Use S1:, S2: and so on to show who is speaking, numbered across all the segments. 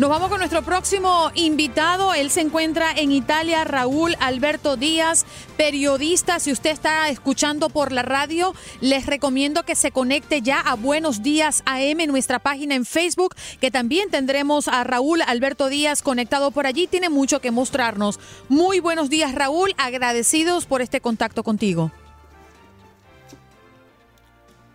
S1: Nos vamos con nuestro próximo invitado. Él se encuentra en Italia, Raúl Alberto Díaz, periodista. Si usted está escuchando por la radio, les recomiendo que se conecte ya a Buenos Días AM nuestra página en Facebook, que también tendremos a Raúl Alberto Díaz conectado por allí. Tiene mucho que mostrarnos. Muy buenos días, Raúl. Agradecidos por este contacto contigo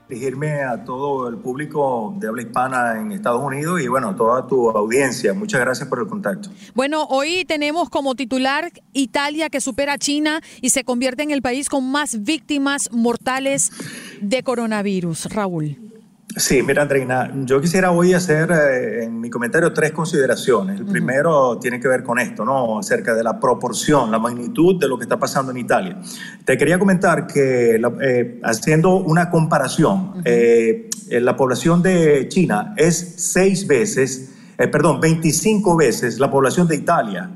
S2: dirigirme a todo el público de habla hispana en Estados Unidos y bueno, toda tu audiencia. Muchas gracias por el contacto.
S1: Bueno, hoy tenemos como titular Italia que supera a China y se convierte en el país con más víctimas mortales de coronavirus. Raúl.
S2: Sí, mira, Andreina, yo quisiera hoy hacer eh, en mi comentario tres consideraciones. El primero tiene que ver con esto, ¿no? Acerca de la proporción, la magnitud de lo que está pasando en Italia. Te quería comentar que, eh, haciendo una comparación, eh, la población de China es seis veces, perdón, 25 veces la población de Italia.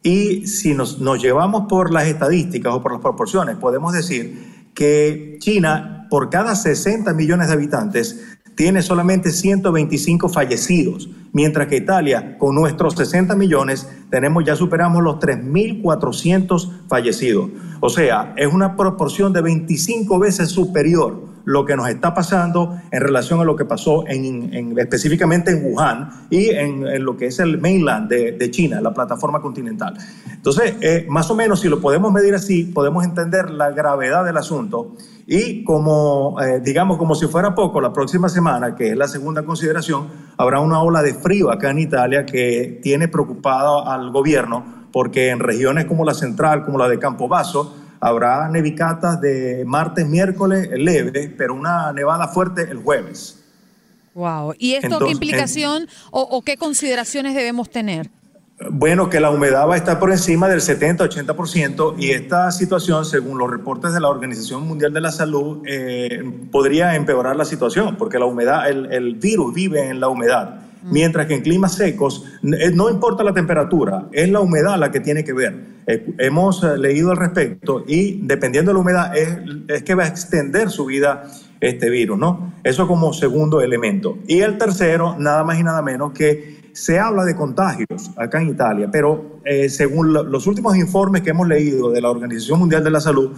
S2: Y si nos, nos llevamos por las estadísticas o por las proporciones, podemos decir que China, por cada 60 millones de habitantes, tiene solamente 125 fallecidos, mientras que Italia, con nuestros 60 millones, tenemos ya superamos los 3.400 fallecidos. O sea, es una proporción de 25 veces superior lo que nos está pasando en relación a lo que pasó en, específicamente en Wuhan y en, lo que es el mainland de, China, la plataforma continental. Entonces, eh, más o menos, si lo podemos medir así, podemos entender la gravedad del asunto y como, eh, digamos, como si fuera poco, la próxima semana, que es la segunda consideración, habrá una ola de frío acá en Italia que tiene preocupado al gobierno porque en regiones como la central, como la de Campobasso, Habrá nevicatas de martes, miércoles leve, pero una nevada fuerte el jueves.
S1: Wow. ¿Y esto qué implicación o, qué consideraciones debemos tener?
S2: Bueno, que la humedad va a estar por encima del 70-80% y esta situación, según los reportes de la Organización Mundial de la Salud, eh, podría empeorar la situación porque la humedad, el virus vive en la humedad. Mientras que en climas secos eh, no importa la temperatura, es la humedad la que tiene que ver. Eh, hemos eh, leído al respecto y dependiendo de la humedad es, es que va a extender su vida este virus, ¿no? Eso como segundo elemento. Y el tercero, nada más y nada menos que se habla de contagios acá en Italia, pero según los últimos informes que hemos leído de la Organización Mundial de la Salud,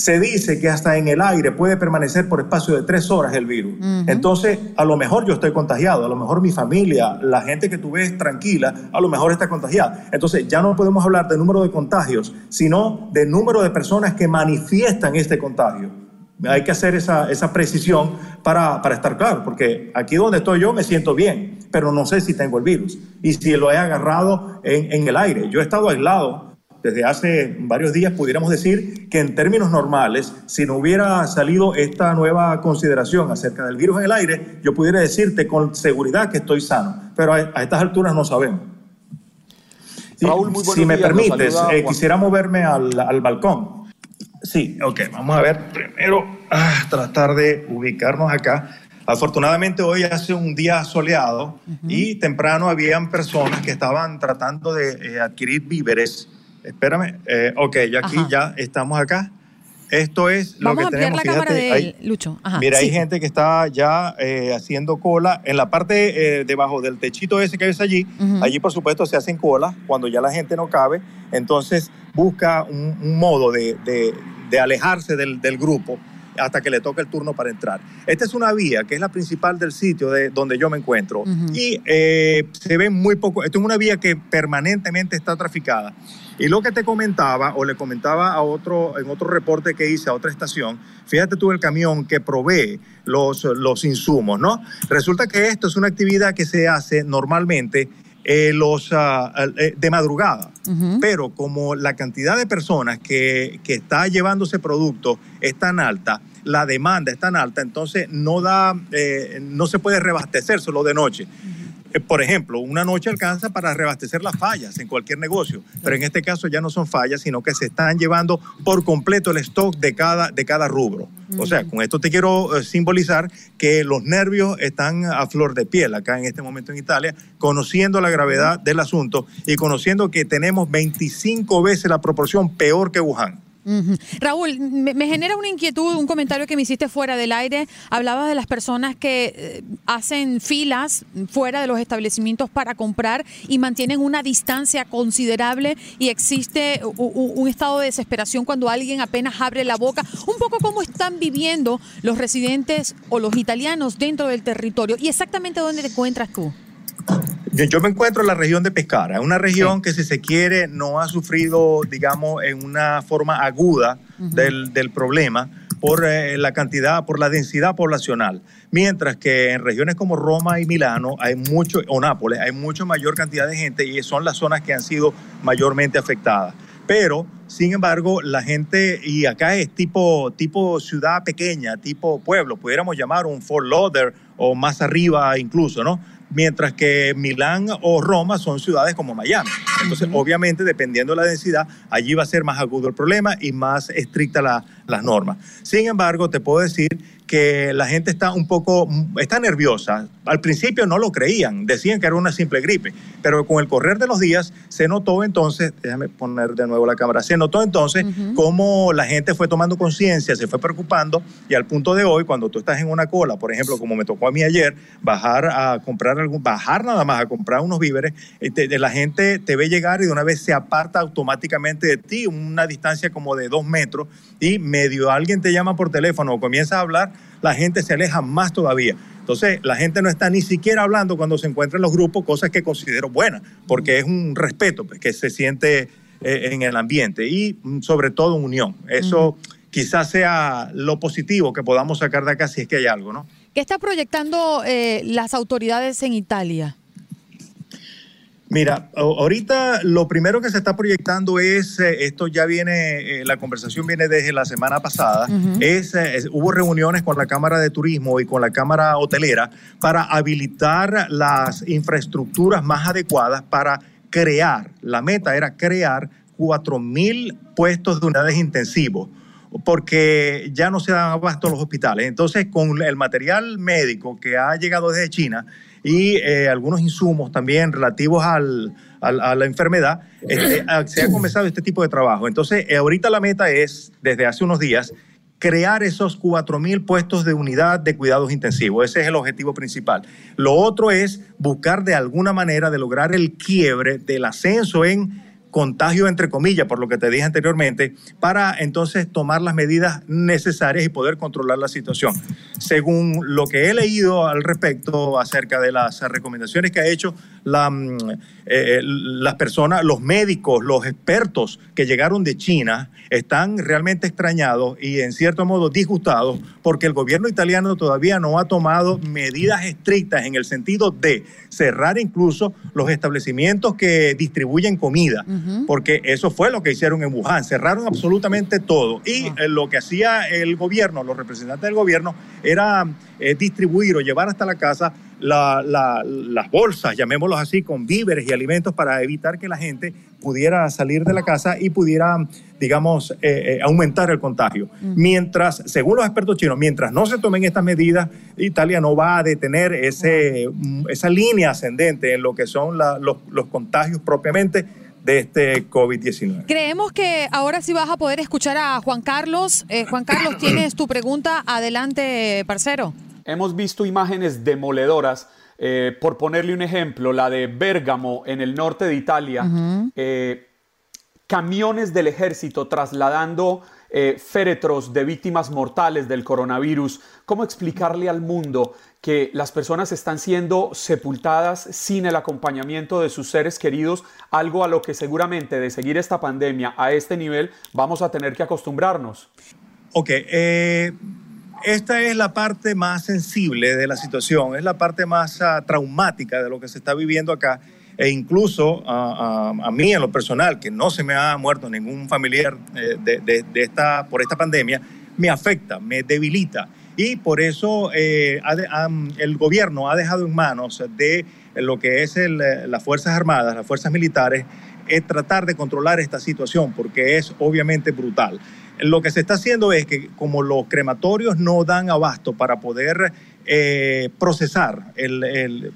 S2: se dice que hasta en el aire puede permanecer por espacio de tres horas el virus. Entonces, a lo mejor yo estoy contagiado, a lo mejor mi familia, la gente que tú ves tranquila, a lo mejor está contagiada. Entonces, ya no podemos hablar de número de contagios, sino de número de personas que manifiestan este contagio. Hay que hacer esa, esa precisión para, para estar claro, porque aquí donde estoy yo me siento bien, pero no sé si tengo el virus y si lo he agarrado en, en el aire. Yo he estado aislado desde hace varios días pudiéramos decir que en términos normales, si no hubiera salido esta nueva consideración acerca del virus en el aire, yo pudiera decirte con seguridad que estoy sano, pero a, estas alturas no sabemos.
S3: Raúl, muy
S2: si me permites, eh, quisiera moverme al, al, balcón. Sí, ok, vamos a ver primero, ah, tratar de ubicarnos acá. Afortunadamente hoy hace un día soleado y temprano habían personas que estaban tratando de eh, adquirir víveres Espérame. Eh, ok, ya aquí ya estamos acá. Esto es lo que tenemos.
S1: La cámara de Lucho.
S2: mira, hay gente que está ya eh, haciendo cola en la parte eh, debajo del techito ese que ves allí. Allí, por supuesto, se hacen colas cuando ya la gente no cabe. Entonces, busca un, modo de, de, alejarse del, del, grupo hasta que le toque el turno para entrar. Esta es una vía que es la principal del sitio de donde yo me encuentro y se ve muy poco. Esto es una vía que permanentemente está traficada. Y lo que te comentaba, o le comentaba a otro, en otro reporte que hice a otra estación, fíjate tú el camión que provee los, los insumos, ¿no? Resulta que esto es una actividad que se hace normalmente eh, los, eh, de madrugada, pero como la cantidad de personas que, que está llevando ese producto es tan alta, la demanda es tan alta, entonces no da, eh, no se puede reabastecer solo de noche. Por ejemplo, una noche alcanza para reabastecer las fallas en cualquier negocio, pero en este caso ya no son fallas, sino que se están llevando por completo el stock de cada, de cada rubro. O sea, con esto te quiero eh, simbolizar que los nervios están a flor de piel acá en este momento en Italia, conociendo la gravedad del asunto y conociendo que tenemos 25 veces la proporción peor que Wuhan.
S1: Raúl, me, genera una inquietud, un comentario que me hiciste fuera del aire. Hablabas de las personas que eh, hacen filas fuera de los establecimientos para comprar y mantienen una distancia considerable y existe un, estado de desesperación cuando alguien apenas abre la boca. Un poco cómo están viviendo los residentes o los italianos dentro del territorio y exactamente dónde te encuentras tú.
S2: Yo me encuentro en la región de Pescara, una región que si se quiere no ha sufrido, digamos, en una forma aguda del, del, problema por eh, la cantidad, por la densidad poblacional. Mientras que en regiones como Roma y Milano hay mucho, o Nápoles, hay mucho mayor cantidad de gente y son las zonas que han sido mayormente afectadas. Pero, sin embargo, la gente, y acá es tipo, tipo ciudad pequeña, tipo pueblo, pudiéramos llamar un Fort Lauderdale o más arriba incluso, ¿no? Mientras que Milán o Roma son ciudades como Miami. Entonces, obviamente, dependiendo de la densidad, allí va a ser más agudo el problema y más estricta la, las normas. Sin embargo, te puedo decir que la gente está un poco, está nerviosa. Al principio no lo creían, decían que era una simple gripe, pero con el correr de los días se notó entonces, déjame poner de nuevo la cámara, se notó entonces cómo la gente fue tomando conciencia, se fue preocupando y al punto de hoy, cuando tú estás en una cola, por ejemplo, como me tocó a mí ayer, bajar a comprar algún, bajar nada más a comprar unos víveres, este, la gente te ve llegar y de una vez se aparta automáticamente de ti, una distancia como de dos metros y medio alguien te llama por teléfono o comienza a hablar, la gente se aleja más todavía. Entonces, la gente no está ni siquiera hablando cuando se encuentra en los grupos, cosas que considero buenas, porque es un respeto pues, que se siente eh, en el ambiente y mm, sobre todo unión. Eso quizás sea lo positivo que podamos sacar de acá si es que hay algo, ¿no?
S1: ¿Qué está proyectando eh, las autoridades en Italia?
S2: Mira, ahorita lo primero que se está proyectando es, eh, esto ya viene, eh, la conversación viene desde la semana pasada, es, es, hubo reuniones con la Cámara de Turismo y con la Cámara Hotelera para habilitar las infraestructuras más adecuadas para crear, la meta era crear 4.000 puestos de unidades intensivos porque ya no se dan abasto los hospitales. Entonces, con el material médico que ha llegado desde China, y eh, algunos insumos también relativos al, a la enfermedad, este, se ha comenzado este tipo de trabajo. Entonces, eh, ahorita la meta es, desde hace unos días, crear esos 4.000 puestos de unidad de cuidados intensivos. Ese es el objetivo principal. Lo otro es buscar de alguna manera de lograr el quiebre del ascenso en contagio entre comillas, por lo que te dije anteriormente, para entonces tomar las medidas necesarias y poder controlar la situación. Según lo que he leído al respecto acerca de las recomendaciones que ha hecho la, mm, eh, las personas, los médicos, los expertos que llegaron de China, están realmente extrañados y en cierto modo disgustados porque el gobierno italiano todavía no ha tomado medidas estrictas en el sentido de cerrar incluso los establecimientos que distribuyen comida, porque eso fue lo que hicieron en Wuhan, cerraron absolutamente todo y ah. eh, lo que hacía el gobierno, los representantes del gobierno, era eh, distribuir o llevar hasta la casa las bolsas, llamémoslos así, con víveres y alimentos para evitar que la gente pudiera salir de la casa y pudiera, digamos, eh, eh, aumentar el contagio. Mientras, según los expertos chinos, mientras no se tomen estas medidas, Italia no va a detener ese, mm, esa línea ascendente en lo que son los, los contagios propiamente de este COVID-19.
S1: Creemos que ahora sí vas a poder escuchar a Juan Carlos. Eh, Juan Carlos, tienes tu pregunta. Adelante, parcero.
S3: Hemos visto imágenes demoledoras. Eh, por ponerle un ejemplo, la de Bérgamo en el norte de Italia, eh, camiones del ejército trasladando eh, féretros de víctimas mortales del coronavirus. ¿Cómo explicarle al mundo que las personas están siendo sepultadas sin el acompañamiento de sus seres queridos? Algo a lo que seguramente de seguir esta pandemia a este nivel vamos a tener que acostumbrarnos.
S2: Ok, eh, esta es la parte más sensible de la situación, es la parte más ah, traumática de lo que se está viviendo acá. E incluso a, mí en lo personal, que no se me ha muerto ningún familiar eh, de, esta, por esta pandemia, me afecta, me debilita. Y por eso eh, el gobierno ha dejado en manos de lo que es las Fuerzas Armadas, las Fuerzas Militares, es tratar de controlar esta situación, porque es obviamente brutal. Lo que se está haciendo es que como los crematorios no dan abasto para poder eh, procesar, el,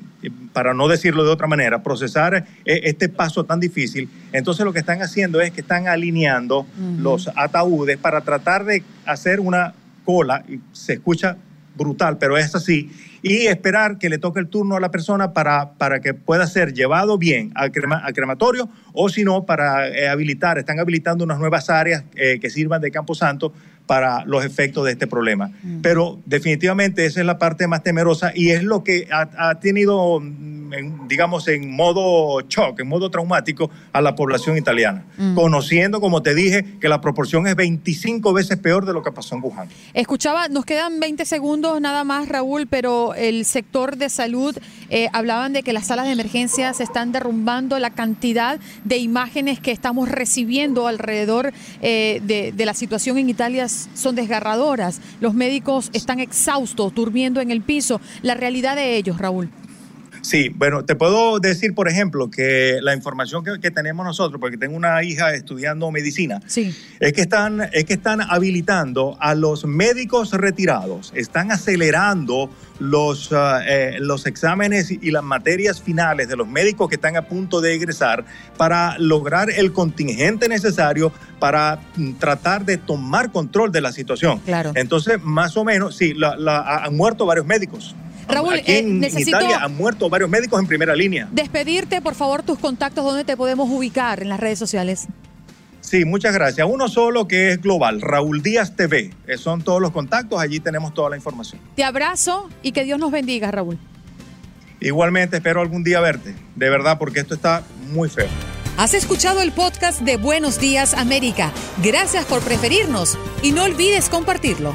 S2: para no decirlo de otra manera, procesar eh, este paso tan difícil, entonces lo que están haciendo es que están alineando los ataúdes para tratar de hacer una cola, y se escucha brutal, pero es así, y esperar que le toque el turno a la persona para, para que pueda ser llevado bien al, crematorio o si no, para eh, habilitar, están habilitando unas nuevas áreas eh, que sirvan de campo santo para los efectos de este problema. Mm. Pero definitivamente esa es la parte más temerosa y es lo que ha, tenido, mm, digamos, en modo shock, en modo traumático a la población italiana, mm. conociendo, como te dije, que la proporción es 25 veces peor de lo que pasó en Wuhan.
S1: Escuchaba, nos quedan 20 segundos nada más, Raúl, pero el sector de salud eh, hablaban de que las salas de emergencia se están derrumbando, la cantidad de imágenes que estamos recibiendo alrededor eh, de, de la situación en Italia son desgarradoras. Los médicos están exhaustos, durmiendo en el piso. La realidad de ellos, Raúl.
S2: Sí, bueno, te puedo decir, por ejemplo, que la información que, tenemos nosotros, porque tengo una hija estudiando medicina,
S1: sí.
S2: es, que están, es que están habilitando a los médicos retirados, están acelerando los, ah, eh, los exámenes y las materias finales de los médicos que están a punto de egresar para lograr el contingente necesario para mm, tratar de tomar control de la situación.
S1: Claro.
S2: Entonces, más o menos, sí, han muerto varios médicos.
S1: Raúl,
S2: Aquí en,
S1: eh,
S2: Italia han muerto varios médicos en primera línea.
S1: Despedirte, por favor, tus contactos, ¿dónde te podemos ubicar en las redes sociales?
S2: Sí, muchas gracias. Uno solo que es global, Raúl Díaz TV. Eh, son todos los contactos, allí tenemos toda la información.
S1: Te abrazo y que Dios nos bendiga, Raúl.
S2: Igualmente, espero algún día verte, de verdad, porque esto está muy feo.
S1: Has escuchado el podcast de Buenos Días América. Gracias por preferirnos y no olvides compartirlo.